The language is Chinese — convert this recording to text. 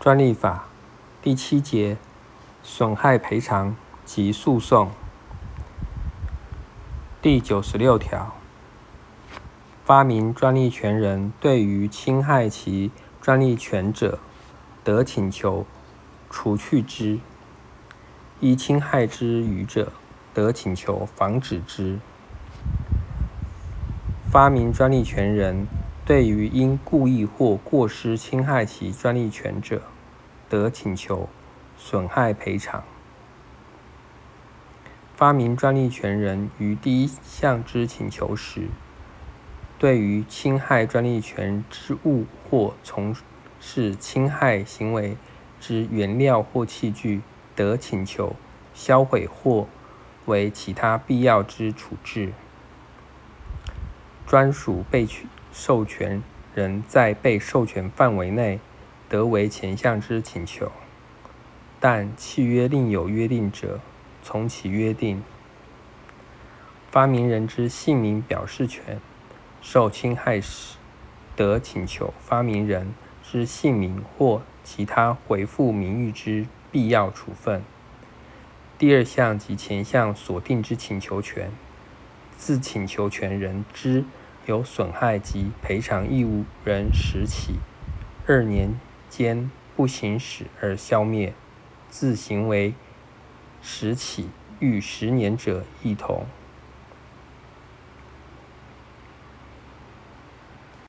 专利法第七节损害赔偿及诉讼第九十六条，发明专利权人对于侵害其专利权者，得请求除去之；依侵害之余者，得请求防止之。发明专利权人。对于因故意或过失侵害其专利权者，得请求损害赔偿。发明专利权人于第一项之请求时，对于侵害专利权之物或从事侵害行为之原料或器具，得请求销毁或为其他必要之处置。专属被取。授权人在被授权范围内，得为前项之请求，但契约另有约定者，从其约定。发明人之姓名表示权受侵害时，得请求发明人之姓名或其他回复名誉之必要处分。第二项及前项所定之请求权，自请求权人之。有损害及赔偿义务人拾起，二年间不行使而消灭；自行为拾起逾十年者，一同。